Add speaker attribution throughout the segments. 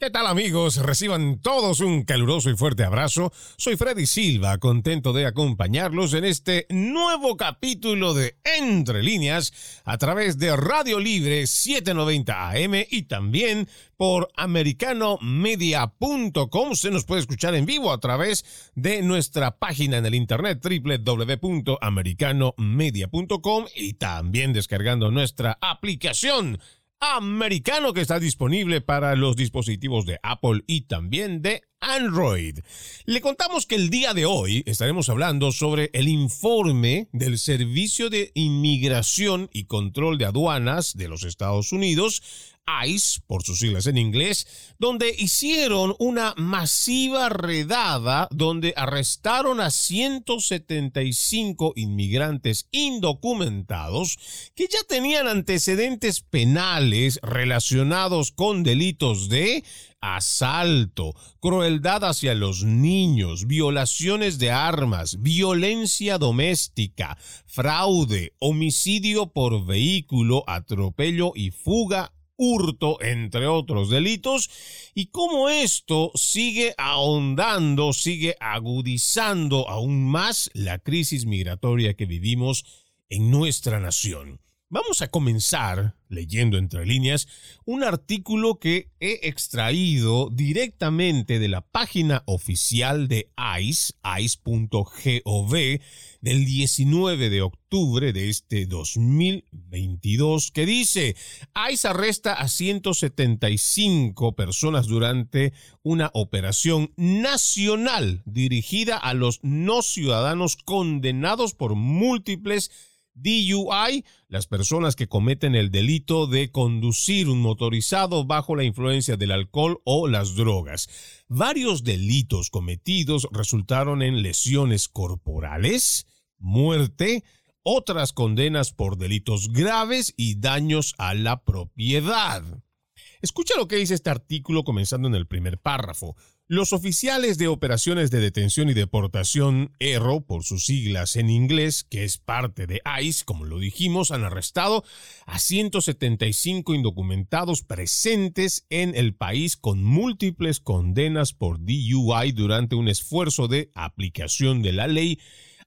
Speaker 1: ¿Qué tal amigos? Reciban todos un caluroso y fuerte abrazo. Soy Freddy Silva, contento de acompañarlos en este nuevo capítulo de Entre líneas a través de Radio Libre 790 AM y también por americanomedia.com. Usted nos puede escuchar en vivo a través de nuestra página en el internet www.americanomedia.com y también descargando nuestra aplicación americano que está disponible para los dispositivos de Apple y también de Android. Le contamos que el día de hoy estaremos hablando sobre el informe del Servicio de Inmigración y Control de Aduanas de los Estados Unidos ICE, por sus siglas en inglés, donde hicieron una masiva redada donde arrestaron a 175 inmigrantes indocumentados que ya tenían antecedentes penales relacionados con delitos de asalto, crueldad hacia los niños, violaciones de armas, violencia doméstica, fraude, homicidio por vehículo, atropello y fuga hurto, entre otros delitos, y cómo esto sigue ahondando, sigue agudizando aún más la crisis migratoria que vivimos en nuestra nación. Vamos a comenzar leyendo entre líneas un artículo que he extraído directamente de la página oficial de ICE, ice.gov, del 19 de octubre de este 2022, que dice, ICE arresta a 175 personas durante una operación nacional dirigida a los no ciudadanos condenados por múltiples DUI, las personas que cometen el delito de conducir un motorizado bajo la influencia del alcohol o las drogas. Varios delitos cometidos resultaron en lesiones corporales, muerte, otras condenas por delitos graves y daños a la propiedad. Escucha lo que dice este artículo comenzando en el primer párrafo. Los oficiales de operaciones de detención y deportación, ERO por sus siglas en inglés, que es parte de ICE, como lo dijimos, han arrestado a 175 indocumentados presentes en el país con múltiples condenas por DUI durante un esfuerzo de aplicación de la ley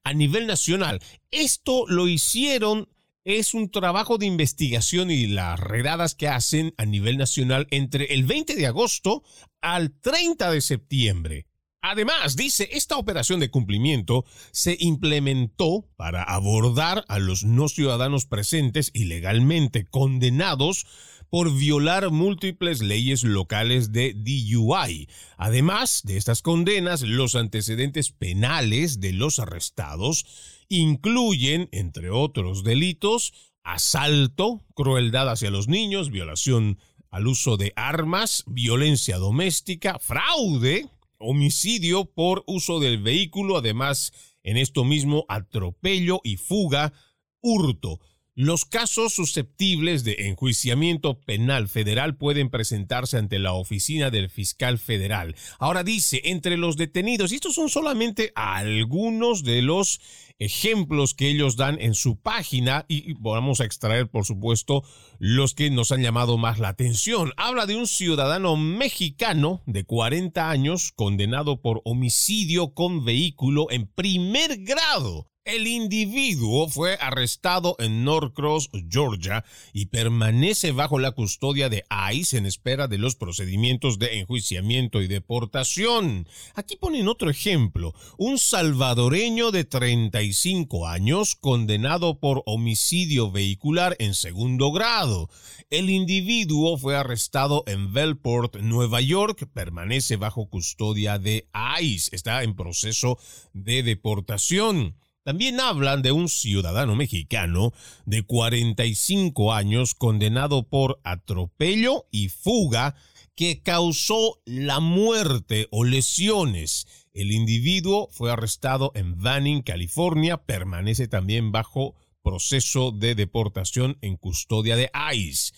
Speaker 1: a nivel nacional. Esto lo hicieron es un trabajo de investigación y las redadas que hacen a nivel nacional entre el 20 de agosto al 30 de septiembre. Además, dice, esta operación de cumplimiento se implementó para abordar a los no ciudadanos presentes ilegalmente condenados por violar múltiples leyes locales de DUI. Además de estas condenas, los antecedentes penales de los arrestados incluyen, entre otros delitos, asalto, crueldad hacia los niños, violación al uso de armas, violencia doméstica, fraude, homicidio por uso del vehículo, además en esto mismo atropello y fuga, hurto. Los casos susceptibles de enjuiciamiento penal federal pueden presentarse ante la oficina del fiscal federal. Ahora dice, entre los detenidos, y estos son solamente algunos de los ejemplos que ellos dan en su página y vamos a extraer, por supuesto, los que nos han llamado más la atención. Habla de un ciudadano mexicano de 40 años condenado por homicidio con vehículo en primer grado el individuo fue arrestado en Norcross, Georgia, y permanece bajo la custodia de ICE en espera de los procedimientos de enjuiciamiento y deportación. Aquí ponen otro ejemplo. Un salvadoreño de 35 años condenado por homicidio vehicular en segundo grado. El individuo fue arrestado en Bellport, Nueva York, permanece bajo custodia de ICE, está en proceso de deportación. También hablan de un ciudadano mexicano de 45 años condenado por atropello y fuga que causó la muerte o lesiones. El individuo fue arrestado en Vanning, California, permanece también bajo proceso de deportación en custodia de ICE.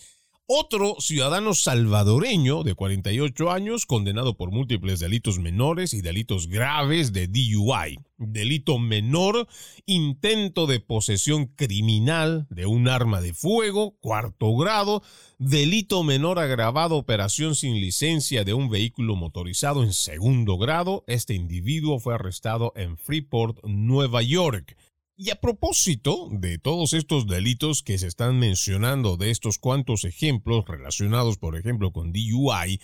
Speaker 1: Otro ciudadano salvadoreño de 48 años, condenado por múltiples delitos menores y delitos graves de DUI. Delito menor, intento de posesión criminal de un arma de fuego, cuarto grado, delito menor agravado, operación sin licencia de un vehículo motorizado en segundo grado. Este individuo fue arrestado en Freeport, Nueva York. Y a propósito de todos estos delitos que se están mencionando, de estos cuantos ejemplos relacionados, por ejemplo, con DUI,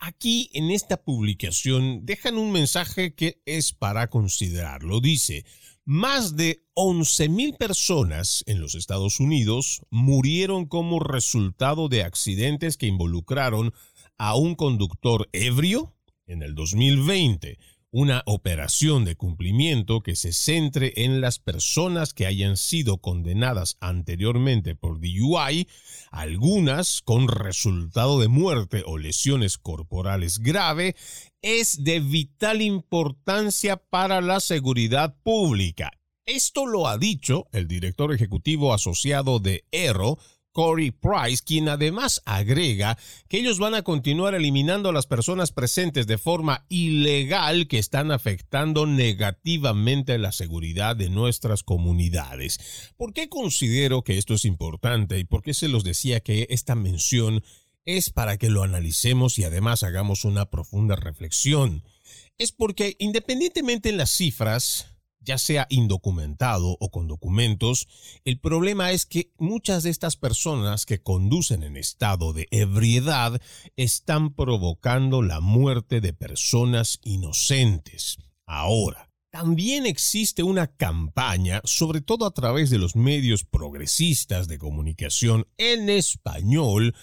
Speaker 1: aquí en esta publicación dejan un mensaje que es para considerarlo. Dice, más de 11.000 personas en los Estados Unidos murieron como resultado de accidentes que involucraron a un conductor ebrio en el 2020 una operación de cumplimiento que se centre en las personas que hayan sido condenadas anteriormente por DUI, algunas con resultado de muerte o lesiones corporales grave, es de vital importancia para la seguridad pública. Esto lo ha dicho el director ejecutivo asociado de ERO, Corey Price, quien además agrega que ellos van a continuar eliminando a las personas presentes de forma ilegal que están afectando negativamente la seguridad de nuestras comunidades. ¿Por qué considero que esto es importante y por qué se los decía que esta mención es para que lo analicemos y además hagamos una profunda reflexión? Es porque independientemente en las cifras, ya sea indocumentado o con documentos, el problema es que muchas de estas personas que conducen en estado de ebriedad están provocando la muerte de personas inocentes. Ahora, también existe una campaña, sobre todo a través de los medios progresistas de comunicación en español,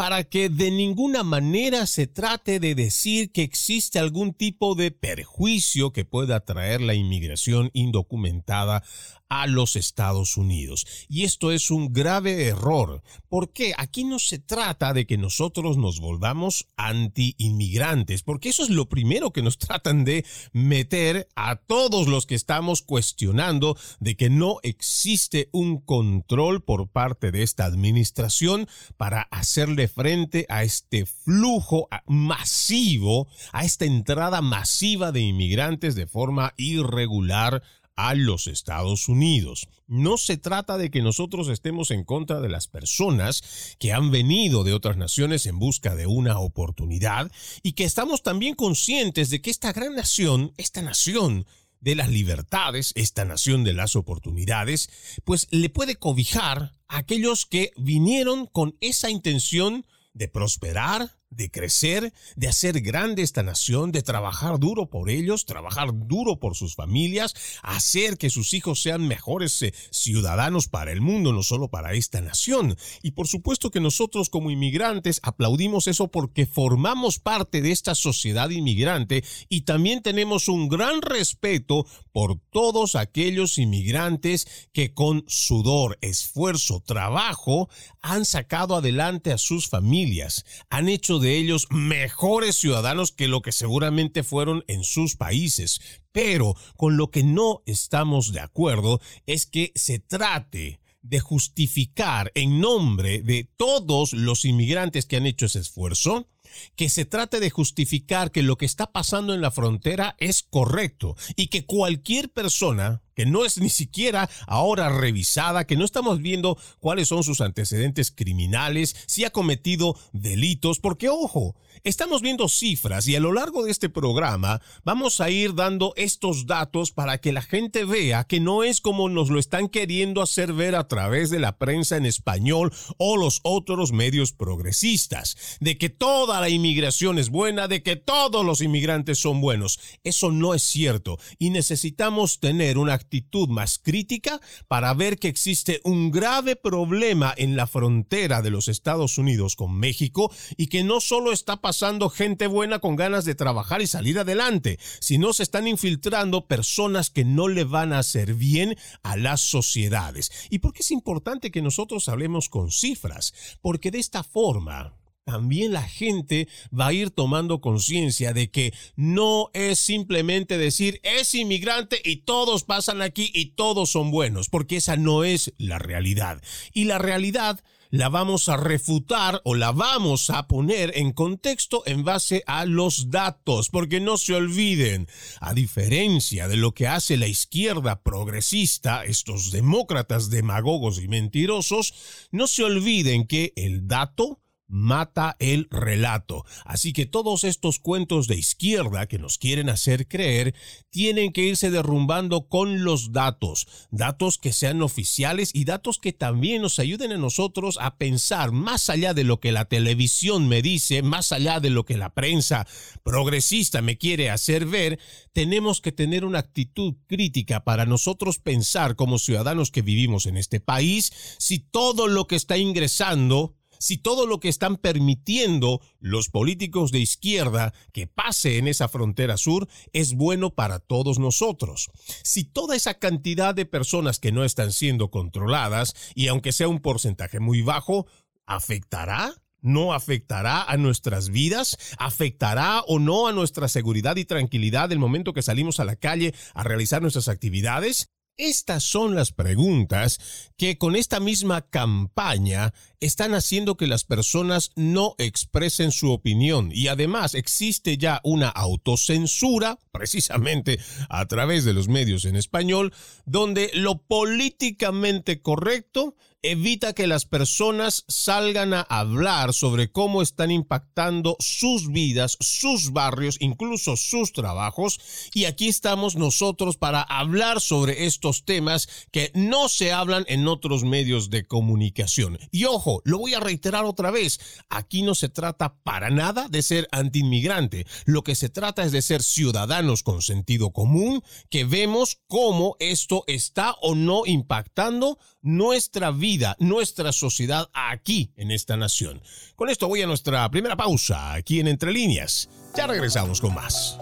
Speaker 1: para que de ninguna manera se trate de decir que existe algún tipo de perjuicio que pueda traer la inmigración indocumentada a los Estados Unidos. Y esto es un grave error, porque aquí no se trata de que nosotros nos volvamos anti-inmigrantes, porque eso es lo primero que nos tratan de meter a todos los que estamos cuestionando de que no existe un control por parte de esta administración para hacerle frente a este flujo masivo, a esta entrada masiva de inmigrantes de forma irregular a los Estados Unidos. No se trata de que nosotros estemos en contra de las personas que han venido de otras naciones en busca de una oportunidad y que estamos también conscientes de que esta gran nación, esta nación de las libertades, esta nación de las oportunidades, pues le puede cobijar a aquellos que vinieron con esa intención de prosperar, de crecer, de hacer grande esta nación, de trabajar duro por ellos, trabajar duro por sus familias, hacer que sus hijos sean mejores eh, ciudadanos para el mundo, no solo para esta nación. Y por supuesto que nosotros como inmigrantes aplaudimos eso porque formamos parte de esta sociedad inmigrante y también tenemos un gran respeto por todos aquellos inmigrantes que con sudor, esfuerzo, trabajo han sacado adelante a sus familias, han hecho de ellos mejores ciudadanos que lo que seguramente fueron en sus países. Pero con lo que no estamos de acuerdo es que se trate de justificar en nombre de todos los inmigrantes que han hecho ese esfuerzo, que se trate de justificar que lo que está pasando en la frontera es correcto y que cualquier persona que no es ni siquiera ahora revisada, que no estamos viendo cuáles son sus antecedentes criminales, si ha cometido delitos, porque ojo, estamos viendo cifras y a lo largo de este programa vamos a ir dando estos datos para que la gente vea que no es como nos lo están queriendo hacer ver a través de la prensa en español o los otros medios progresistas, de que toda la inmigración es buena, de que todos los inmigrantes son buenos. Eso no es cierto y necesitamos tener una actitud más crítica para ver que existe un grave problema en la frontera de los Estados Unidos con México y que no solo está pasando gente buena con ganas de trabajar y salir adelante, sino se están infiltrando personas que no le van a hacer bien a las sociedades. ¿Y por qué es importante que nosotros hablemos con cifras? Porque de esta forma también la gente va a ir tomando conciencia de que no es simplemente decir es inmigrante y todos pasan aquí y todos son buenos, porque esa no es la realidad. Y la realidad la vamos a refutar o la vamos a poner en contexto en base a los datos, porque no se olviden, a diferencia de lo que hace la izquierda progresista, estos demócratas demagogos y mentirosos, no se olviden que el dato mata el relato. Así que todos estos cuentos de izquierda que nos quieren hacer creer tienen que irse derrumbando con los datos, datos que sean oficiales y datos que también nos ayuden a nosotros a pensar más allá de lo que la televisión me dice, más allá de lo que la prensa progresista me quiere hacer ver, tenemos que tener una actitud crítica para nosotros pensar como ciudadanos que vivimos en este país si todo lo que está ingresando si todo lo que están permitiendo los políticos de izquierda que pase en esa frontera sur es bueno para todos nosotros. Si toda esa cantidad de personas que no están siendo controladas, y aunque sea un porcentaje muy bajo, ¿afectará? ¿No afectará a nuestras vidas? ¿Afectará o no a nuestra seguridad y tranquilidad el momento que salimos a la calle a realizar nuestras actividades? Estas son las preguntas que con esta misma campaña están haciendo que las personas no expresen su opinión. Y además existe ya una autocensura, precisamente a través de los medios en español, donde lo políticamente correcto evita que las personas salgan a hablar sobre cómo están impactando sus vidas, sus barrios, incluso sus trabajos. Y aquí estamos nosotros para hablar sobre estos temas que no se hablan en otros medios de comunicación. Y ojo, lo voy a reiterar otra vez, aquí no se trata para nada de ser antiinmigrante. Lo que se trata es de ser ciudadanos con sentido común, que vemos cómo esto está o no impactando nuestra vida, nuestra sociedad aquí en esta nación. Con esto voy a nuestra primera pausa aquí en Entre Líneas. Ya regresamos con más.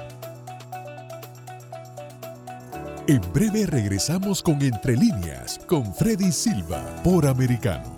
Speaker 2: En breve regresamos con Entre Líneas con Freddy Silva por Americano.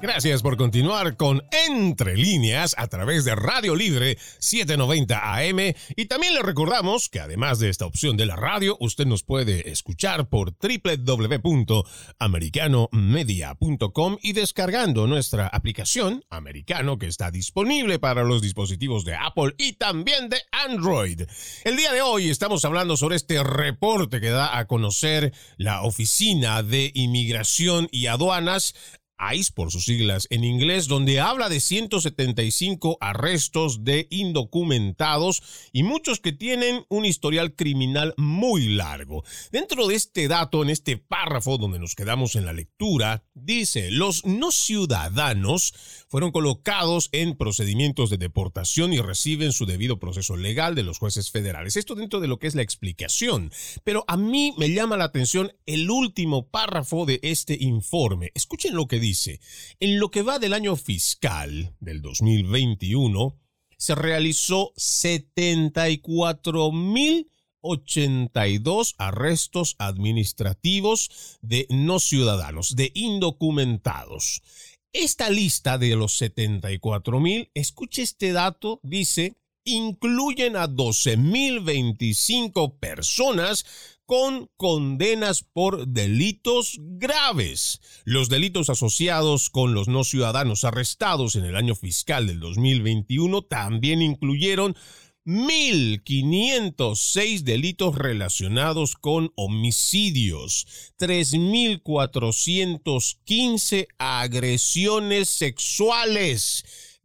Speaker 1: Gracias por continuar con Entre líneas a través de Radio Libre 790 AM y también le recordamos que además de esta opción de la radio, usted nos puede escuchar por www.americanomedia.com y descargando nuestra aplicación Americano que está disponible para los dispositivos de Apple y también de Android. El día de hoy estamos hablando sobre este reporte que da a conocer la Oficina de Inmigración y Aduanas ICE por sus siglas en inglés, donde habla de 175 arrestos de indocumentados y muchos que tienen un historial criminal muy largo. Dentro de este dato, en este párrafo donde nos quedamos en la lectura, dice, los no ciudadanos fueron colocados en procedimientos de deportación y reciben su debido proceso legal de los jueces federales. Esto dentro de lo que es la explicación. Pero a mí me llama la atención el último párrafo de este informe. Escuchen lo que dice dice, en lo que va del año fiscal del 2021, se realizó 74.082 arrestos administrativos de no ciudadanos, de indocumentados. Esta lista de los 74.000, escuche este dato, dice, incluyen a 12.025 personas con condenas por delitos graves. Los delitos asociados con los no ciudadanos arrestados en el año fiscal del 2021 también incluyeron 1.506 delitos relacionados con homicidios, 3.415 agresiones sexuales,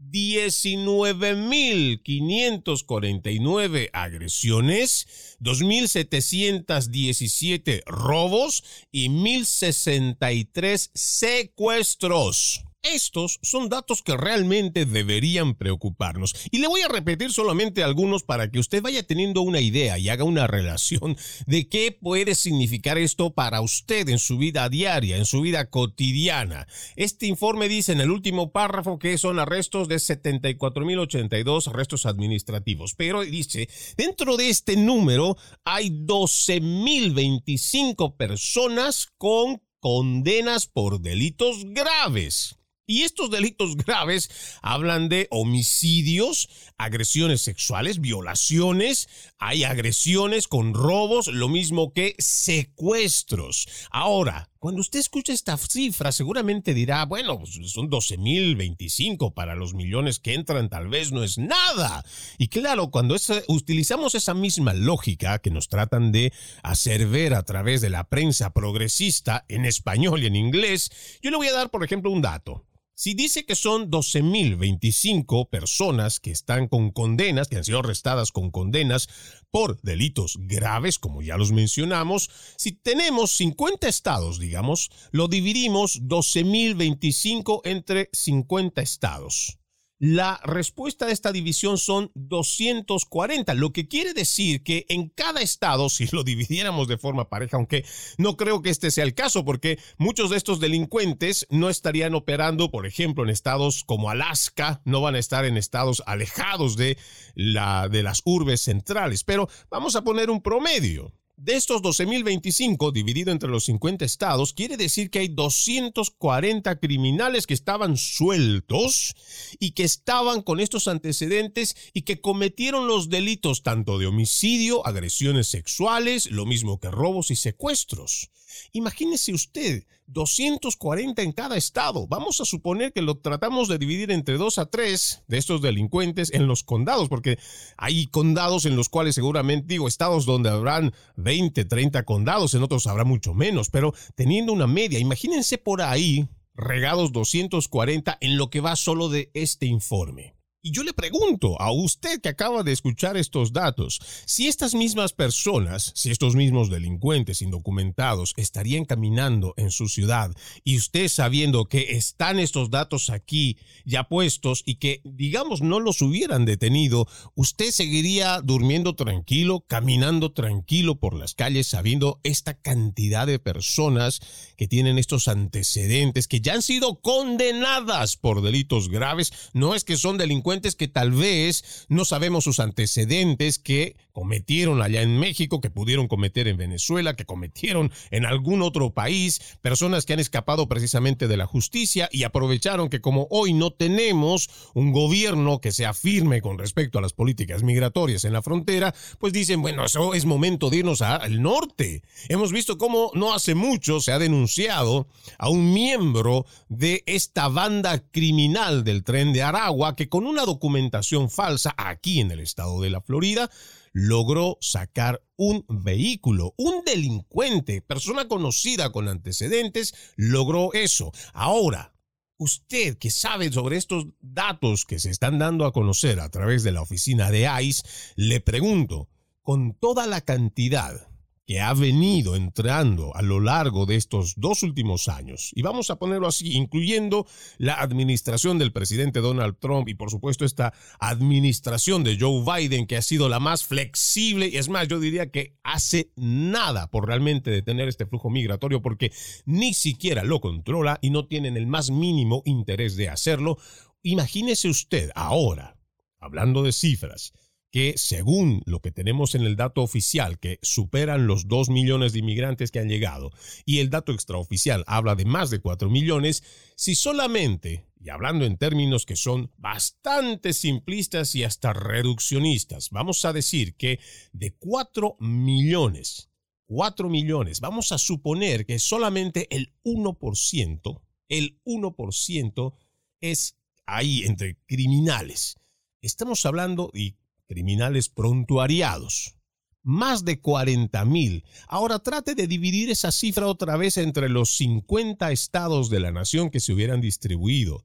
Speaker 1: 19.549 agresiones, 2.717 robos y 1.063 secuestros. Estos son datos que realmente deberían preocuparnos. Y le voy a repetir solamente algunos para que usted vaya teniendo una idea y haga una relación de qué puede significar esto para usted en su vida diaria, en su vida cotidiana. Este informe dice en el último párrafo que son arrestos de 74.082 arrestos administrativos. Pero dice, dentro de este número hay 12.025 personas con condenas por delitos graves. Y estos delitos graves hablan de homicidios, agresiones sexuales, violaciones, hay agresiones con robos, lo mismo que secuestros. Ahora, cuando usted escucha esta cifra, seguramente dirá, bueno, pues, son 12.025 para los millones que entran, tal vez no es nada. Y claro, cuando utilizamos esa misma lógica que nos tratan de hacer ver a través de la prensa progresista en español y en inglés, yo le voy a dar, por ejemplo, un dato. Si dice que son 12.025 personas que están con condenas, que han sido arrestadas con condenas por delitos graves, como ya los mencionamos, si tenemos 50 estados, digamos, lo dividimos 12.025 entre 50 estados. La respuesta de esta división son 240, lo que quiere decir que en cada estado, si lo dividiéramos de forma pareja, aunque no creo que este sea el caso, porque muchos de estos delincuentes no estarían operando, por ejemplo, en estados como Alaska, no van a estar en estados alejados de, la, de las urbes centrales, pero vamos a poner un promedio. De estos 12.025 dividido entre los 50 estados, quiere decir que hay 240 criminales que estaban sueltos y que estaban con estos antecedentes y que cometieron los delitos tanto de homicidio, agresiones sexuales, lo mismo que robos y secuestros. Imagínese usted, 240 en cada estado. Vamos a suponer que lo tratamos de dividir entre dos a tres de estos delincuentes en los condados, porque hay condados en los cuales seguramente, digo, estados donde habrán 20, 30 condados, en otros habrá mucho menos, pero teniendo una media, imagínense por ahí regados 240 en lo que va solo de este informe. Y yo le pregunto a usted que acaba de escuchar estos datos, si estas mismas personas, si estos mismos delincuentes indocumentados estarían caminando en su ciudad y usted sabiendo que están estos datos aquí ya puestos y que digamos no los hubieran detenido, usted seguiría durmiendo tranquilo, caminando tranquilo por las calles sabiendo esta cantidad de personas que tienen estos antecedentes, que ya han sido condenadas por delitos graves, no es que son delincuentes que tal vez no sabemos sus antecedentes, que cometieron allá en México, que pudieron cometer en Venezuela, que cometieron en algún otro país, personas que han escapado precisamente de la justicia y aprovecharon que como hoy no tenemos un gobierno que sea firme con respecto a las políticas migratorias en la frontera, pues dicen, bueno, eso es momento de irnos al norte. Hemos visto cómo no hace mucho se ha denunciado a un miembro de esta banda criminal del tren de Aragua que con una documentación falsa aquí en el estado de la Florida logró sacar un vehículo. Un delincuente, persona conocida con antecedentes, logró eso. Ahora, usted que sabe sobre estos datos que se están dando a conocer a través de la oficina de ICE, le pregunto, con toda la cantidad que ha venido entrando a lo largo de estos dos últimos años, y vamos a ponerlo así, incluyendo la administración del presidente Donald Trump y por supuesto esta administración de Joe Biden que ha sido la más flexible, y es más, yo diría que hace nada por realmente detener este flujo migratorio porque ni siquiera lo controla y no tienen el más mínimo interés de hacerlo. Imagínese usted ahora, hablando de cifras, que según lo que tenemos en el dato oficial, que superan los 2 millones de inmigrantes que han llegado, y el dato extraoficial habla de más de 4 millones, si solamente, y hablando en términos que son bastante simplistas y hasta reduccionistas, vamos a decir que de 4 millones, 4 millones, vamos a suponer que solamente el 1%, el 1% es ahí entre criminales. Estamos hablando, y criminales prontuariados. Más de 40 mil. Ahora trate de dividir esa cifra otra vez entre los 50 estados de la nación que se hubieran distribuido.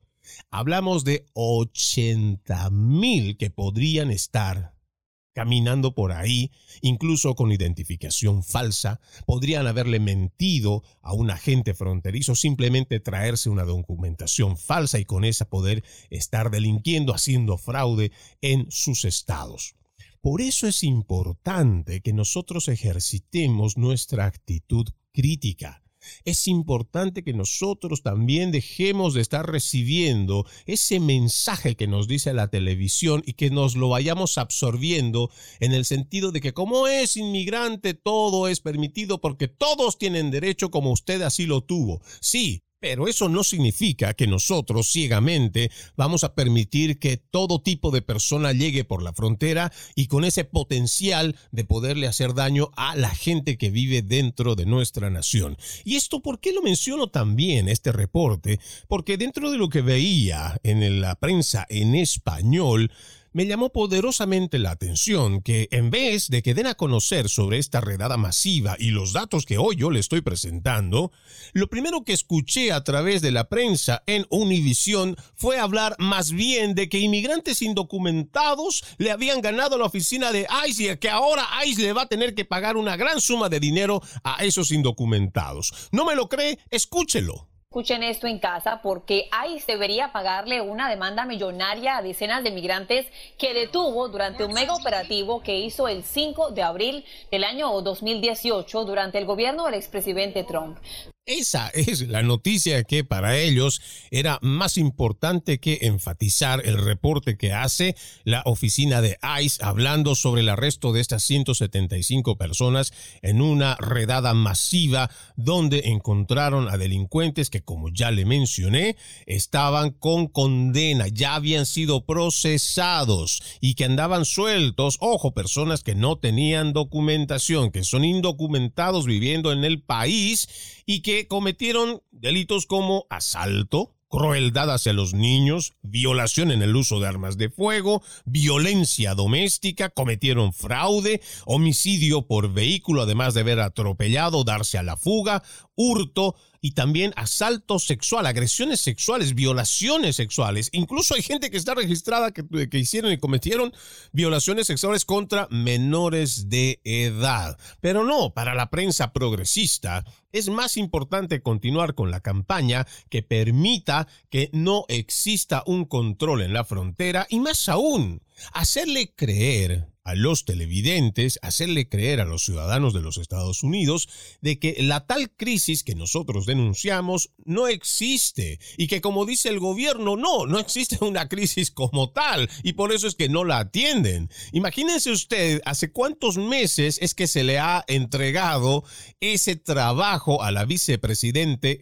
Speaker 1: Hablamos de 80 mil que podrían estar caminando por ahí, incluso con identificación falsa, podrían haberle mentido a un agente fronterizo, simplemente traerse una documentación falsa y con esa poder estar delinquiendo, haciendo fraude en sus estados. Por eso es importante que nosotros ejercitemos nuestra actitud crítica. Es importante que nosotros también dejemos de estar recibiendo ese mensaje que nos dice la televisión y que nos lo vayamos absorbiendo en el sentido de que como es inmigrante todo es permitido porque todos tienen derecho como usted así lo tuvo. Sí, pero eso no significa que nosotros ciegamente vamos a permitir que todo tipo de persona llegue por la frontera y con ese potencial de poderle hacer daño a la gente que vive dentro de nuestra nación. ¿Y esto por qué lo menciono también, este reporte? Porque dentro de lo que veía en la prensa en español, me llamó poderosamente la atención que en vez de que den a conocer sobre esta redada masiva y los datos que hoy yo le estoy presentando, lo primero que escuché a través de la prensa en Univision fue hablar más bien de que inmigrantes indocumentados le habían ganado la oficina de ICE y que ahora ICE le va a tener que pagar una gran suma de dinero a esos indocumentados. ¿No me lo cree? Escúchelo.
Speaker 3: Escuchen esto en casa porque ICE debería pagarle una demanda millonaria a decenas de migrantes que detuvo durante un mega operativo que hizo el 5 de abril del año 2018 durante el gobierno del expresidente Trump.
Speaker 1: Esa es la noticia que para ellos era más importante que enfatizar el reporte que hace la oficina de ICE hablando sobre el arresto de estas 175 personas en una redada masiva donde encontraron a delincuentes que, como ya le mencioné, estaban con condena, ya habían sido procesados y que andaban sueltos. Ojo, personas que no tenían documentación, que son indocumentados viviendo en el país y cometieron delitos como asalto, crueldad hacia los niños, violación en el uso de armas de fuego, violencia doméstica, cometieron fraude, homicidio por vehículo, además de haber atropellado, darse a la fuga, hurto, y también asalto sexual, agresiones sexuales, violaciones sexuales. Incluso hay gente que está registrada que, que hicieron y cometieron violaciones sexuales contra menores de edad. Pero no, para la prensa progresista es más importante continuar con la campaña que permita que no exista un control en la frontera y más aún, hacerle creer a los televidentes, hacerle creer a los ciudadanos de los Estados Unidos de que la tal crisis que nosotros denunciamos no existe y que como dice el gobierno, no, no existe una crisis como tal y por eso es que no la atienden. Imagínense usted, hace cuántos meses es que se le ha entregado ese trabajo a la vicepresidente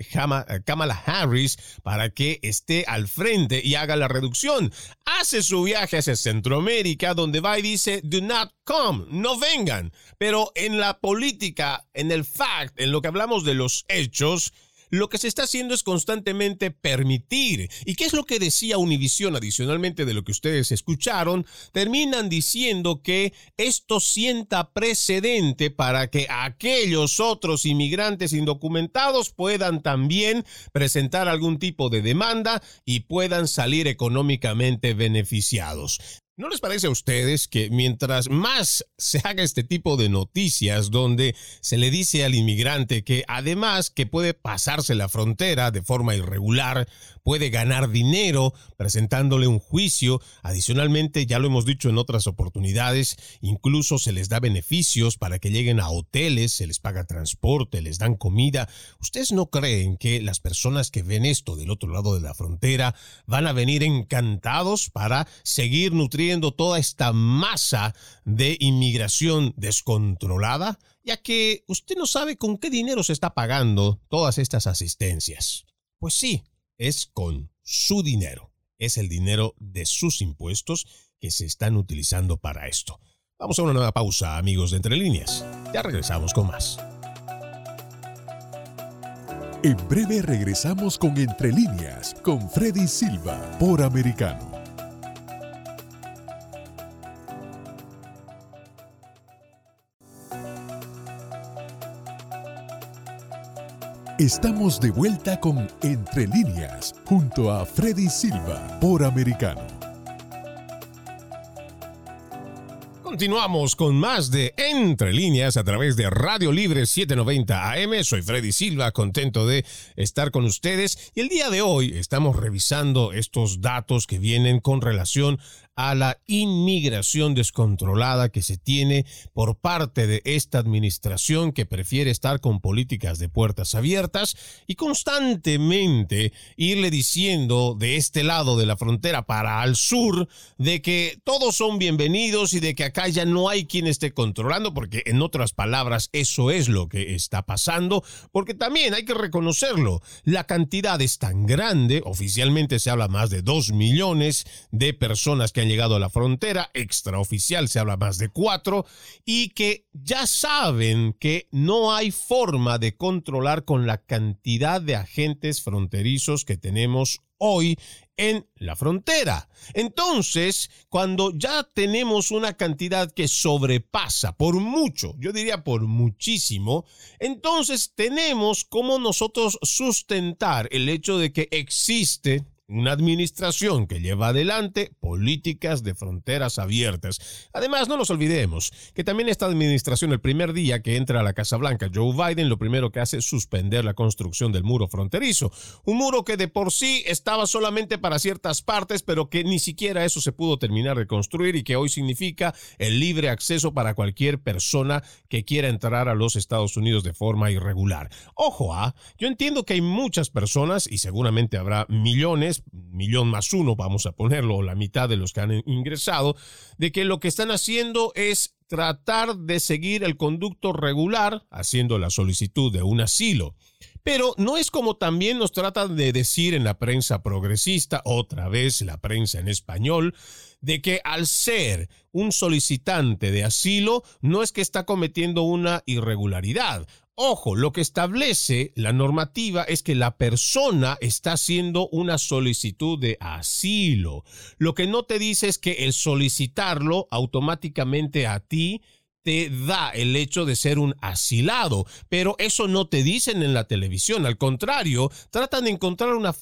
Speaker 1: Kamala Harris para que esté al frente y haga la reducción. Hace su viaje hacia Centroamérica donde va y dice, do not come, no vengan. Pero en la política, en el fact, en lo que hablamos de los hechos, lo que se está haciendo es constantemente permitir. ¿Y qué es lo que decía Univisión adicionalmente de lo que ustedes escucharon? Terminan diciendo que esto sienta precedente para que aquellos otros inmigrantes indocumentados puedan también presentar algún tipo de demanda y puedan salir económicamente beneficiados. ¿No les parece a ustedes que mientras más se haga este tipo de noticias donde se le dice al inmigrante que además que puede pasarse la frontera de forma irregular, puede ganar dinero presentándole un juicio, adicionalmente, ya lo hemos dicho en otras oportunidades, incluso se les da beneficios para que lleguen a hoteles, se les paga transporte, les dan comida, ¿ustedes no creen que las personas que ven esto del otro lado de la frontera van a venir encantados para seguir nutriendo toda esta masa de inmigración descontrolada, ya que usted no sabe con qué dinero se está pagando todas estas asistencias. Pues sí, es con su dinero. Es el dinero de sus impuestos que se están utilizando para esto. Vamos a una nueva pausa, amigos de Entre Líneas. Ya regresamos con más.
Speaker 2: En breve regresamos con Entre Líneas, con Freddy Silva, por Americano. Estamos de vuelta con Entre líneas, junto a Freddy Silva, por Americano.
Speaker 1: Continuamos con más de Entre líneas a través de Radio Libre 790 AM. Soy Freddy Silva, contento de estar con ustedes. Y el día de hoy estamos revisando estos datos que vienen con relación a la inmigración descontrolada que se tiene por parte de esta administración que prefiere estar con políticas de puertas abiertas y constantemente irle diciendo de este lado de la frontera para al sur de que todos son bienvenidos y de que acá ya no hay quien esté controlando, porque en otras palabras eso es lo que está pasando, porque también hay que reconocerlo, la cantidad es tan grande, oficialmente se habla más de dos millones de personas que han llegado a la frontera, extraoficial se habla más de cuatro, y que ya saben que no hay forma de controlar con la cantidad de agentes fronterizos que tenemos hoy en la frontera. Entonces, cuando ya tenemos una cantidad que sobrepasa por mucho, yo diría por muchísimo, entonces tenemos como nosotros sustentar el hecho de que existe una administración que lleva adelante políticas de fronteras abiertas. Además, no nos olvidemos que también esta administración, el primer día que entra a la Casa Blanca, Joe Biden lo primero que hace es suspender la construcción del muro fronterizo. Un muro que de por sí estaba solamente para ciertas partes, pero que ni siquiera eso se pudo terminar de construir y que hoy significa el libre acceso para cualquier persona que quiera entrar a los Estados Unidos de forma irregular. Ojo, ¿ah? yo entiendo que hay muchas personas y seguramente habrá millones millón más uno, vamos a ponerlo, la mitad de los que han ingresado, de que lo que están haciendo es tratar de seguir el conducto regular haciendo la solicitud de un asilo. Pero no es como también nos tratan de decir en la prensa progresista, otra vez la prensa en español, de que al ser un solicitante de asilo no es que está cometiendo una irregularidad. Ojo, lo que establece la normativa es que la persona está haciendo una solicitud de asilo. Lo que no te dice es que el solicitarlo automáticamente a ti te da el hecho de ser un asilado, pero eso no te dicen en la televisión, al contrario, tratan de encontrar una,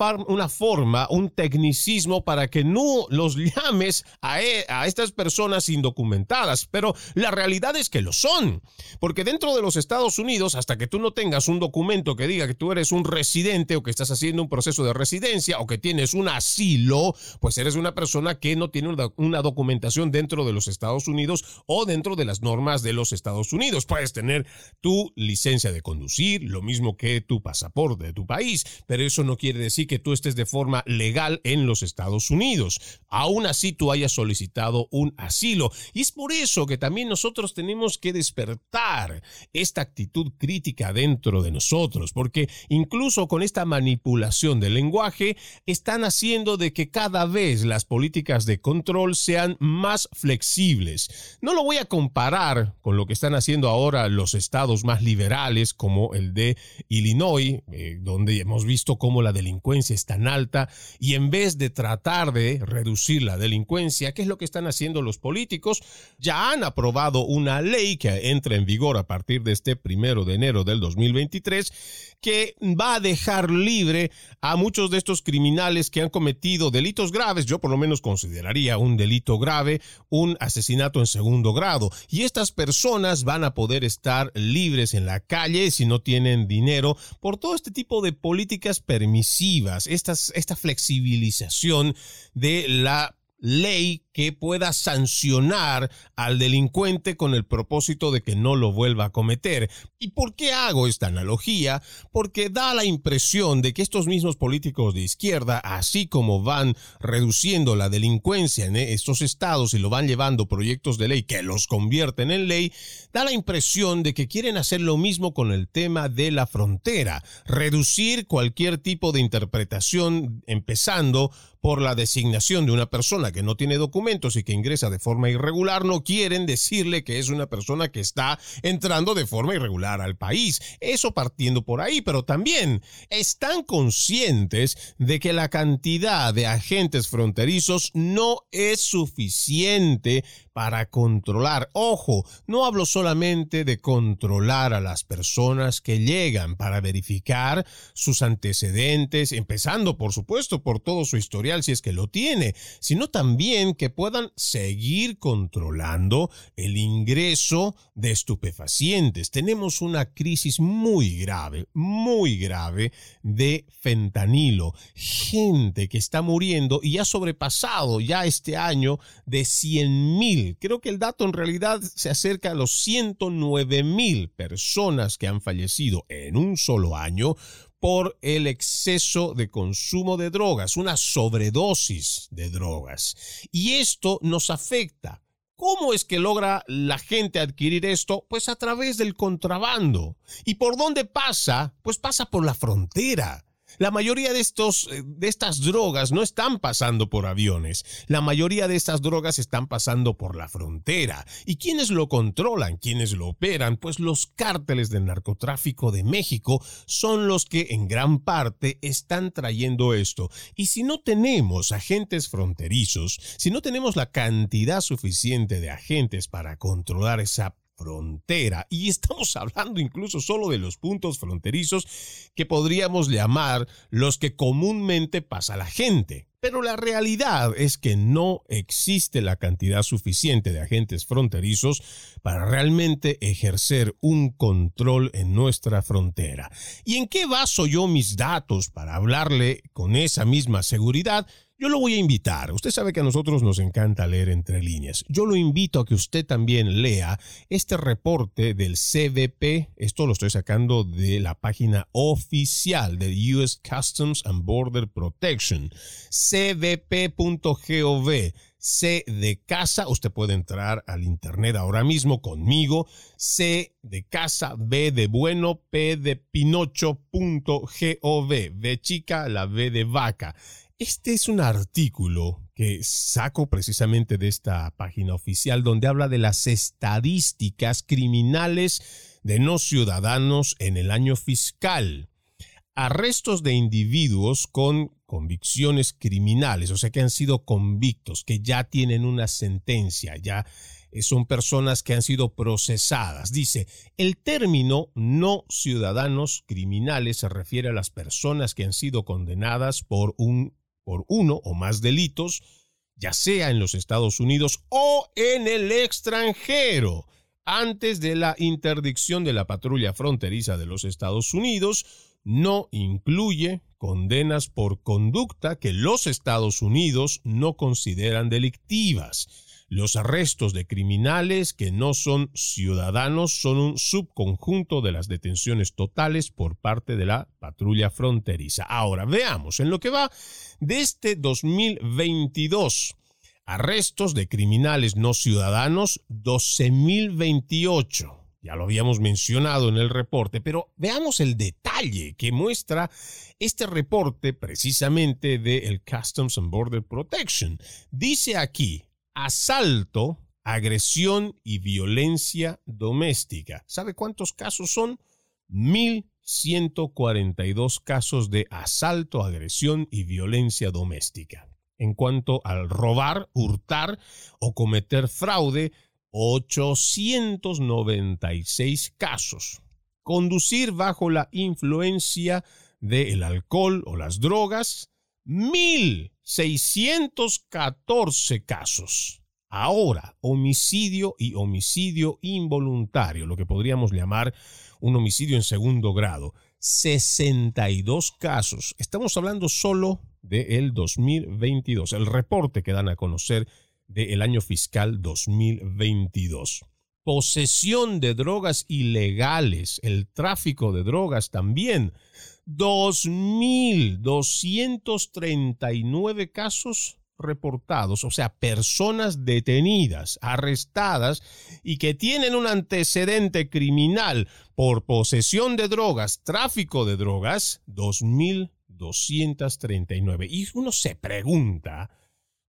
Speaker 1: forma, un tecnicismo para que no los llames e, a estas personas indocumentadas, pero la realidad es que lo son, porque dentro de los Estados Unidos, hasta que tú no tengas un documento que diga que tú eres un residente o que estás haciendo un proceso de residencia o que tienes un asilo, pues eres una persona que no tiene una documentación dentro de los Estados Unidos o dentro de las normas de los Estados Unidos. Puedes tener tu licencia de conducir, lo mismo que tu pasaporte de tu país, pero eso no quiere decir que tú estés de forma legal en los Estados Unidos. Aún así tú hayas solicitado un asilo. Y es por eso que también nosotros tenemos que despertar esta actitud crítica dentro de nosotros, porque incluso con esta manipulación del lenguaje están haciendo de que cada vez las políticas de control sean más flexibles. No lo voy a comparar con lo que están haciendo ahora los estados más liberales como el de Illinois, eh, donde hemos visto cómo la delincuencia es tan alta y en vez de tratar de reducir la delincuencia, ¿qué es lo que están haciendo los políticos? Ya han aprobado una ley que entra en vigor a partir de este primero de enero del 2023 que va a dejar libre a muchos de estos criminales que han cometido delitos graves. Yo por lo menos consideraría un delito grave, un asesinato en segundo grado. Y estas personas van a poder estar libres en la calle si no tienen dinero por todo este tipo de políticas permisivas, esta flexibilización de la ley que pueda sancionar al delincuente con el propósito de que no lo vuelva a cometer. ¿Y por qué hago esta analogía? Porque da la impresión de que estos mismos políticos de izquierda, así como van reduciendo la delincuencia en estos estados y lo van llevando proyectos de ley que los convierten en ley, da la impresión de que quieren hacer lo mismo con el tema de la frontera, reducir cualquier tipo de interpretación empezando por la designación de una persona que no tiene y que ingresa de forma irregular no quieren decirle que es una persona que está entrando de forma irregular al país. Eso partiendo por ahí, pero también están conscientes de que la cantidad de agentes fronterizos no es suficiente para controlar. Ojo, no hablo solamente de controlar a las personas que llegan para verificar sus antecedentes, empezando por supuesto por todo su historial si es que lo tiene, sino también que puedan seguir controlando el ingreso de estupefacientes. Tenemos una crisis muy grave, muy grave de fentanilo. Gente que está muriendo y ha sobrepasado ya este año de 100 mil. Creo que el dato en realidad se acerca a los 109 mil personas que han fallecido en un solo año por el exceso de consumo de drogas, una sobredosis de drogas. Y esto nos afecta. ¿Cómo es que logra la gente adquirir esto? Pues a través del contrabando. ¿Y por dónde pasa? Pues pasa por la frontera. La mayoría de, estos, eh, de estas drogas no están pasando por aviones. La mayoría de estas drogas están pasando por la frontera. ¿Y quiénes lo controlan? ¿Quiénes lo operan? Pues los cárteles del narcotráfico de México son los que en gran parte están trayendo esto. Y si no tenemos agentes fronterizos, si no tenemos la cantidad suficiente de agentes para controlar esa Y estamos hablando incluso solo de los puntos fronterizos que podríamos llamar los que comúnmente pasa la gente. Pero la realidad es que no existe la cantidad suficiente de agentes fronterizos para realmente ejercer un control en nuestra frontera. ¿Y en qué baso yo mis datos para hablarle con esa misma seguridad? Yo lo voy a invitar. Usted sabe que a nosotros nos encanta leer entre líneas. Yo lo invito a que usted también lea este reporte del CBP. Esto lo estoy sacando de la página oficial del US Customs and Border Protection. cbp.gov. C de casa, usted puede entrar al internet ahora mismo conmigo. C de casa, B de bueno, P de pinocho.gov. V chica, la V de vaca. Este es un artículo que saco precisamente de esta página oficial donde habla de las estadísticas criminales de no ciudadanos en el año fiscal. Arrestos de individuos con convicciones criminales, o sea que han sido convictos, que ya tienen una sentencia, ya son personas que han sido procesadas. Dice, el término no ciudadanos criminales se refiere a las personas que han sido condenadas por un por uno o más delitos, ya sea en los Estados Unidos o en el extranjero, antes de la interdicción de la patrulla fronteriza de los Estados Unidos, no incluye condenas por conducta que los Estados Unidos no consideran delictivas. Los arrestos de criminales que no son ciudadanos son un subconjunto de las detenciones totales por parte de la patrulla fronteriza. Ahora veamos, en lo que va de este 2022, arrestos de criminales no ciudadanos, 12.028. Ya lo habíamos mencionado en el reporte, pero veamos el detalle que muestra este reporte precisamente del Customs and Border Protection. Dice aquí, asalto, agresión y violencia doméstica. ¿Sabe cuántos casos son? 1.142 casos de asalto, agresión y violencia doméstica. En cuanto al robar, hurtar o cometer fraude, 896 casos. Conducir bajo la influencia del alcohol o las drogas, 1.614 casos. Ahora, homicidio y homicidio involuntario, lo que podríamos llamar un homicidio en segundo grado. 62 casos. Estamos hablando solo del 2022, el reporte que dan a conocer del año fiscal 2022. Posesión de drogas ilegales, el tráfico de drogas también. 2.239 casos reportados, o sea, personas detenidas, arrestadas y que tienen un antecedente criminal por posesión de drogas, tráfico de drogas, 2.239. Y uno se pregunta,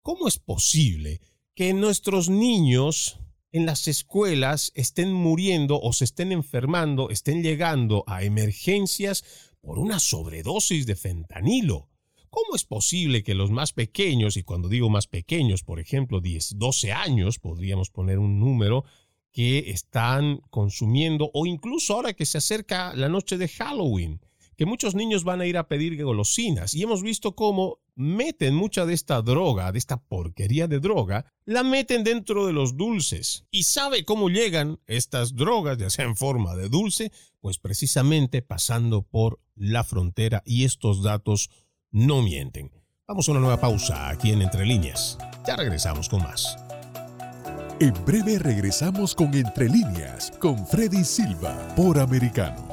Speaker 1: ¿cómo es posible que nuestros niños en las escuelas estén muriendo o se estén enfermando, estén llegando a emergencias por una sobredosis de fentanilo. ¿Cómo es posible que los más pequeños, y cuando digo más pequeños, por ejemplo, 10, 12 años, podríamos poner un número, que están consumiendo, o incluso ahora que se acerca la noche de Halloween, que muchos niños van a ir a pedir golosinas y hemos visto cómo meten mucha de esta droga, de esta porquería de droga, la meten dentro de los dulces. ¿Y sabe cómo llegan estas drogas, ya sea en forma de dulce? Pues precisamente pasando por la frontera y estos datos no mienten. Vamos a una nueva pausa aquí en Entre Líneas. Ya regresamos con más.
Speaker 2: En breve regresamos con Entre Líneas con Freddy Silva por Americano.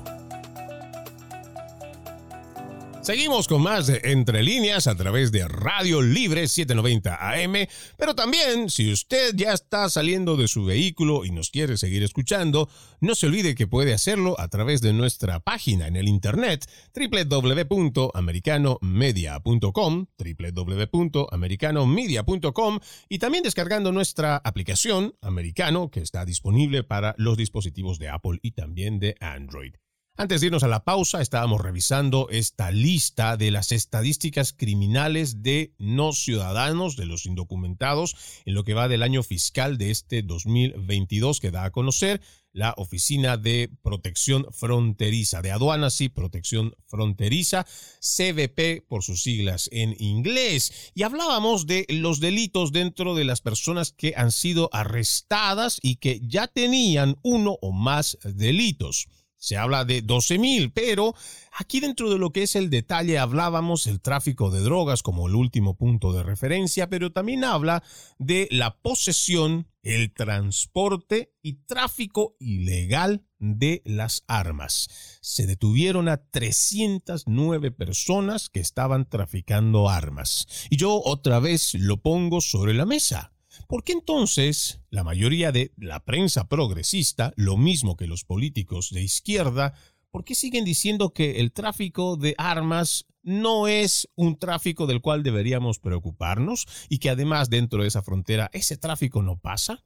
Speaker 1: Seguimos con más de Entre Líneas a través de Radio Libre 790 AM, pero también si usted ya está saliendo de su vehículo y nos quiere seguir escuchando, no se olvide que puede hacerlo a través de nuestra página en el internet www.americanomedia.com, www.americanomedia.com y también descargando nuestra aplicación Americano que está disponible para los dispositivos de Apple y también de Android. Antes de irnos a la pausa, estábamos revisando esta lista de las estadísticas criminales de no ciudadanos, de los indocumentados, en lo que va del año fiscal de este 2022 que da a conocer la Oficina de Protección Fronteriza, de Aduanas y Protección Fronteriza, CBP por sus siglas en inglés. Y hablábamos de los delitos dentro de las personas que han sido arrestadas y que ya tenían uno o más delitos se habla de 12 mil, pero aquí dentro de lo que es el detalle hablábamos el tráfico de drogas como el último punto de referencia, pero también habla de la posesión, el transporte y tráfico ilegal de las armas. Se detuvieron a 309 personas que estaban traficando armas. Y yo otra vez lo pongo sobre la mesa. ¿Por qué entonces la mayoría de la prensa progresista, lo mismo que los políticos de izquierda, ¿por qué siguen diciendo que el tráfico de armas no es un tráfico del cual deberíamos preocuparnos y que además dentro de esa frontera ese tráfico no pasa?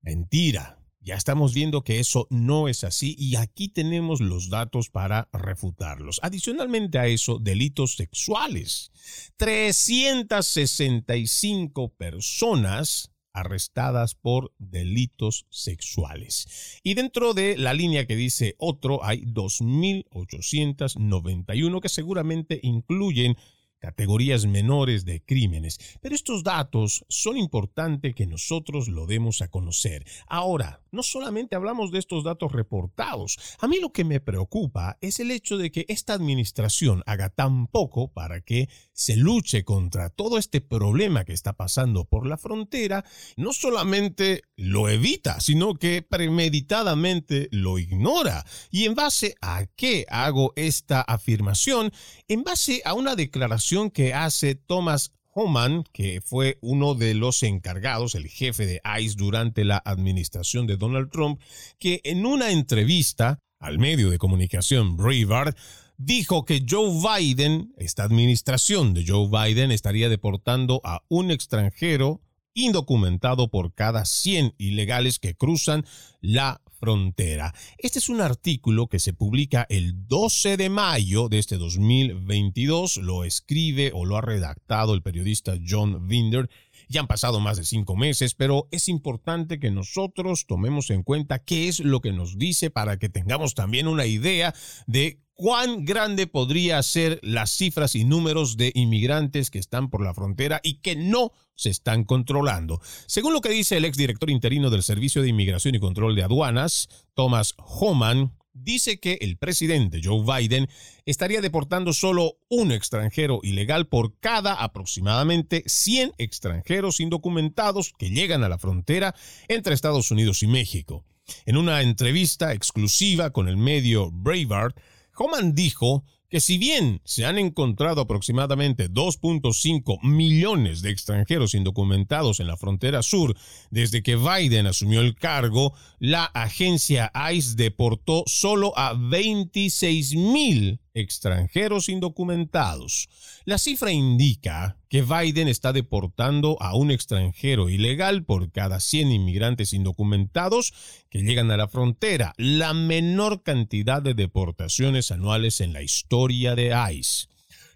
Speaker 1: Mentira. Ya estamos viendo que eso no es así y aquí tenemos los datos para refutarlos. Adicionalmente a eso, delitos sexuales. 365 personas arrestadas por delitos sexuales. Y dentro de la línea que dice otro hay 2.891 que seguramente incluyen categorías menores de crímenes. Pero estos datos son importantes que nosotros lo demos a conocer. Ahora, no solamente hablamos de estos datos reportados, a mí lo que me preocupa es el hecho de que esta administración haga tan poco para que se luche contra todo este problema que está pasando por la frontera, no solamente lo evita, sino que premeditadamente lo ignora. ¿Y en base a qué hago esta afirmación? En base a una declaración que hace Thomas Homan, que fue uno de los encargados, el jefe de ICE durante la administración de Donald Trump, que en una entrevista al medio de comunicación Breitbart dijo que Joe Biden, esta administración de Joe Biden, estaría deportando a un extranjero indocumentado por cada 100 ilegales que cruzan la frontera. Este es un artículo que se publica el 12 de mayo de este 2022. Lo escribe o lo ha redactado el periodista John Vinder. Ya han pasado más de cinco meses, pero es importante que nosotros tomemos en cuenta qué es lo que nos dice para que tengamos también una idea de cuán grande podría ser las cifras y números de inmigrantes que están por la frontera y que no se están controlando. Según lo que dice el exdirector interino del Servicio de Inmigración y Control de Aduanas, Thomas Homan, dice que el presidente Joe Biden estaría deportando solo un extranjero ilegal por cada aproximadamente 100 extranjeros indocumentados que llegan a la frontera entre Estados Unidos y México. En una entrevista exclusiva con el medio Breitbart, Homan dijo que si bien se han encontrado aproximadamente 2.5 millones de extranjeros indocumentados en la frontera sur desde que Biden asumió el cargo, la agencia ICE deportó solo a 26 mil extranjeros indocumentados. La cifra indica que Biden está deportando a un extranjero ilegal por cada 100 inmigrantes indocumentados que llegan a la frontera, la menor cantidad de deportaciones anuales en la historia de ICE.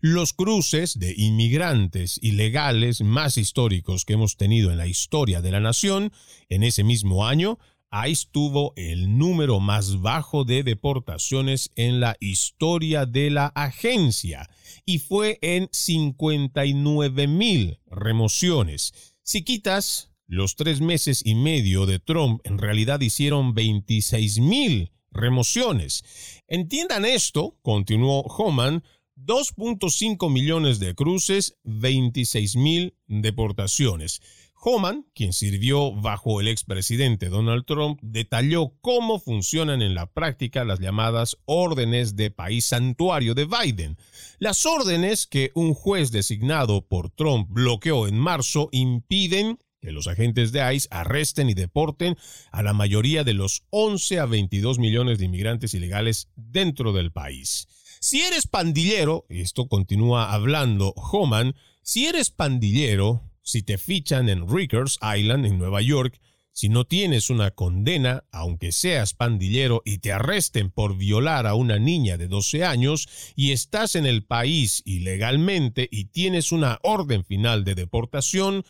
Speaker 1: Los cruces de inmigrantes ilegales más históricos que hemos tenido en la historia de la nación en ese mismo año ICE tuvo el número más bajo de deportaciones en la historia de la agencia y fue en 59 mil remociones. Si quitas los tres meses y medio de Trump, en realidad hicieron 26 mil remociones. Entiendan esto, continuó Homan, 2.5 millones de cruces, 26 mil deportaciones. Homan, quien sirvió bajo el expresidente Donald Trump, detalló cómo funcionan en la práctica las llamadas órdenes de país santuario de Biden. Las órdenes que un juez designado por Trump bloqueó en marzo impiden que los agentes de ICE arresten y deporten a la mayoría de los 11 a 22 millones de inmigrantes ilegales dentro del país. Si eres pandillero, y esto continúa hablando Homan, si eres pandillero, si te fichan en Rikers Island en Nueva York, si no tienes una condena, aunque seas pandillero y te arresten por violar a una niña de 12 años y estás en el país ilegalmente y tienes una orden final de deportación,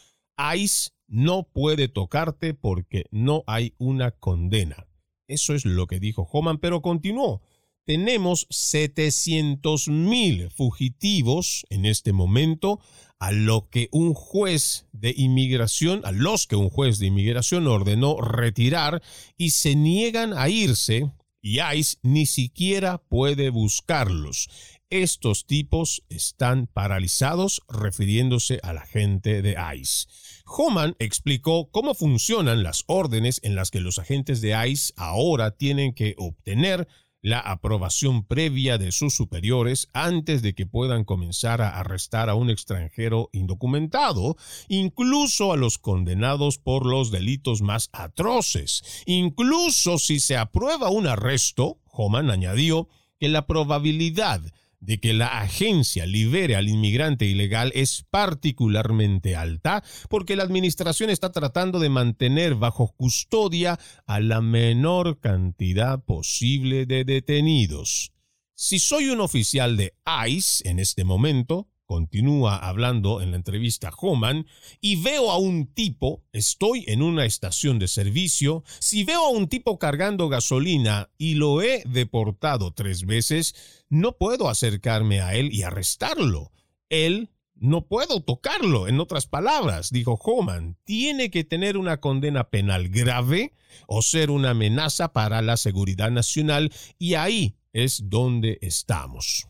Speaker 1: ICE no puede tocarte porque no hay una condena. Eso es lo que dijo Homan, pero continuó tenemos 700 mil fugitivos en este momento, a lo que un juez de inmigración, a los que un juez de inmigración ordenó retirar y se niegan a irse y ICE ni siquiera puede buscarlos. Estos tipos están paralizados refiriéndose a la gente de ICE. Homan explicó cómo funcionan las órdenes en las que los agentes de ICE ahora tienen que obtener la aprobación previa de sus superiores antes de que puedan comenzar a arrestar a un extranjero indocumentado, incluso a los condenados por los delitos más atroces. Incluso si se aprueba un arresto, Homan añadió que la probabilidad de que la agencia libere al inmigrante ilegal es particularmente alta porque la administración está tratando de mantener bajo custodia a la menor cantidad posible de detenidos. Si soy un oficial de ICE en este momento, Continúa hablando en la entrevista Homan y veo a un tipo, estoy en una estación de servicio, si veo a un tipo cargando gasolina y lo he deportado tres veces, no puedo acercarme a él y arrestarlo. Él no puedo tocarlo, en otras palabras, dijo Homan, tiene que tener una condena penal grave o ser una amenaza para la seguridad nacional y ahí es donde estamos.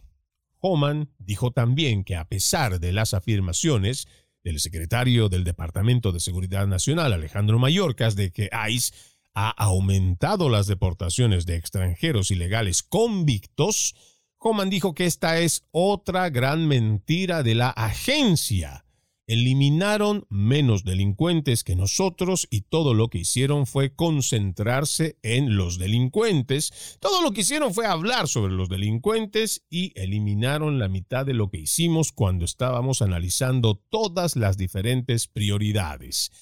Speaker 1: Homan dijo también que a pesar de las afirmaciones del secretario del Departamento de Seguridad Nacional, Alejandro Mayorkas, de que ICE ha aumentado las deportaciones de extranjeros ilegales convictos, Homan dijo que esta es otra gran mentira de la agencia eliminaron menos delincuentes que nosotros y todo lo que hicieron fue concentrarse en los delincuentes. Todo lo que hicieron fue hablar sobre los delincuentes y eliminaron la mitad de lo que hicimos cuando estábamos analizando todas las diferentes prioridades.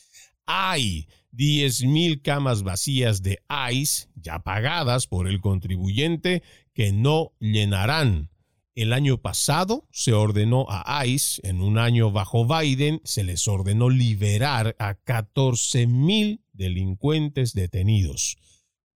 Speaker 1: Hay 10.000 camas vacías de ICE ya pagadas por el contribuyente que no llenarán el año pasado se ordenó a ICE, en un año bajo Biden, se les ordenó liberar a 14 mil delincuentes detenidos.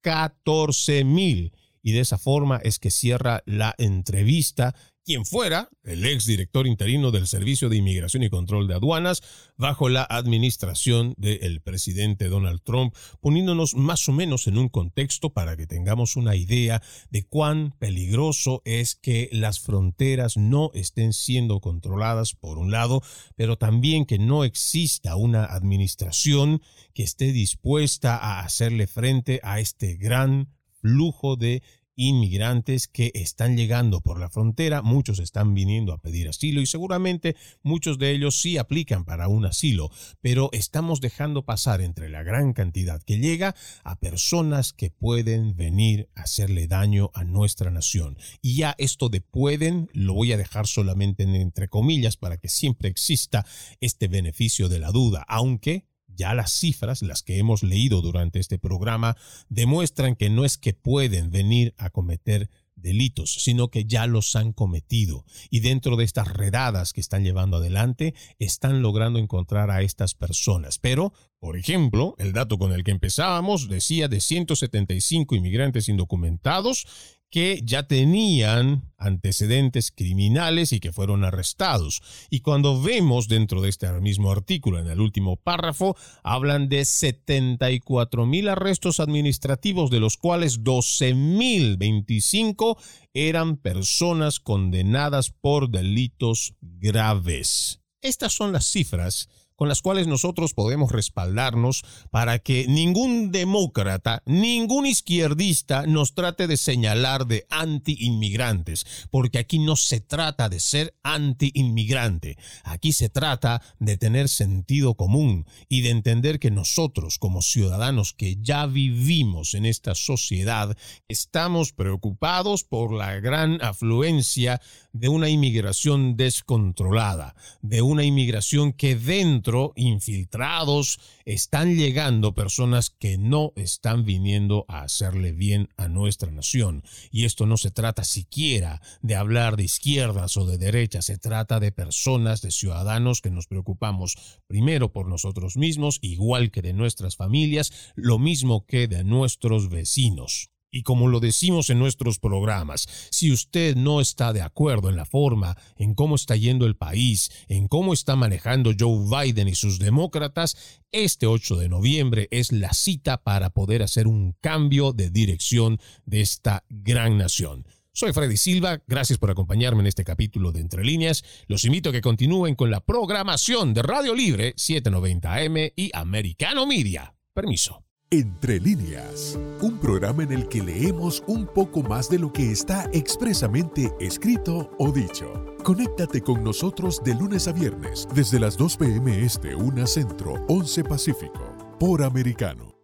Speaker 1: 14 mil. Y de esa forma es que cierra la entrevista quien fuera el ex director interino del Servicio de Inmigración y Control de Aduanas bajo la administración del presidente Donald Trump, poniéndonos más o menos en un contexto para que tengamos una idea de cuán peligroso es que las fronteras no estén siendo controladas por un lado, pero también que no exista una administración que esté dispuesta a hacerle frente a este gran flujo de inmigrantes que están llegando por la frontera, muchos están viniendo a pedir asilo y seguramente muchos de ellos sí aplican para un asilo, pero estamos dejando pasar entre la gran cantidad que llega a personas que pueden venir a hacerle daño a nuestra nación. Y ya esto de pueden lo voy a dejar solamente entre comillas para que siempre exista este beneficio de la duda, aunque ya las cifras, las que hemos leído durante este programa, demuestran que no es que pueden venir a cometer delitos, sino que ya los han cometido. Y dentro de estas redadas que están llevando adelante, están logrando encontrar a estas personas. Pero, por ejemplo, el dato con el que empezábamos decía de 175 inmigrantes indocumentados que ya tenían antecedentes criminales y que fueron arrestados. Y cuando vemos dentro de este mismo artículo, en el último párrafo, hablan de 74 mil arrestos administrativos, de los cuales 12 mil 25 eran personas condenadas por delitos graves. Estas son las cifras con las cuales nosotros podemos respaldarnos para que ningún demócrata, ningún izquierdista nos trate de señalar de anti-inmigrantes, porque aquí no se trata de ser anti-inmigrante, aquí se trata de tener sentido común y de entender que nosotros como ciudadanos que ya vivimos en esta sociedad estamos preocupados por la gran afluencia de una inmigración descontrolada, de una inmigración que dentro, infiltrados, están llegando personas que no están viniendo a hacerle bien a nuestra nación. Y esto no se trata siquiera de hablar de izquierdas o de derechas, se trata de personas, de ciudadanos que nos preocupamos primero por nosotros mismos, igual que de nuestras familias, lo mismo que de nuestros vecinos. Y como lo decimos en nuestros programas, si usted no está de acuerdo en la forma en cómo está yendo el país, en cómo está manejando Joe Biden y sus demócratas, este 8 de noviembre es la cita para poder hacer un cambio de dirección de esta gran nación. Soy Freddy Silva, gracias por acompañarme en este capítulo de Entre Líneas. Los invito a que continúen con la programación de Radio Libre 790 AM y Americano Media. Permiso.
Speaker 2: Entre líneas, un programa en el que leemos un poco más de lo que está expresamente escrito o dicho. Conéctate con nosotros de lunes a viernes desde las 2 pm este, 1 centro, 11 pacífico, por americano.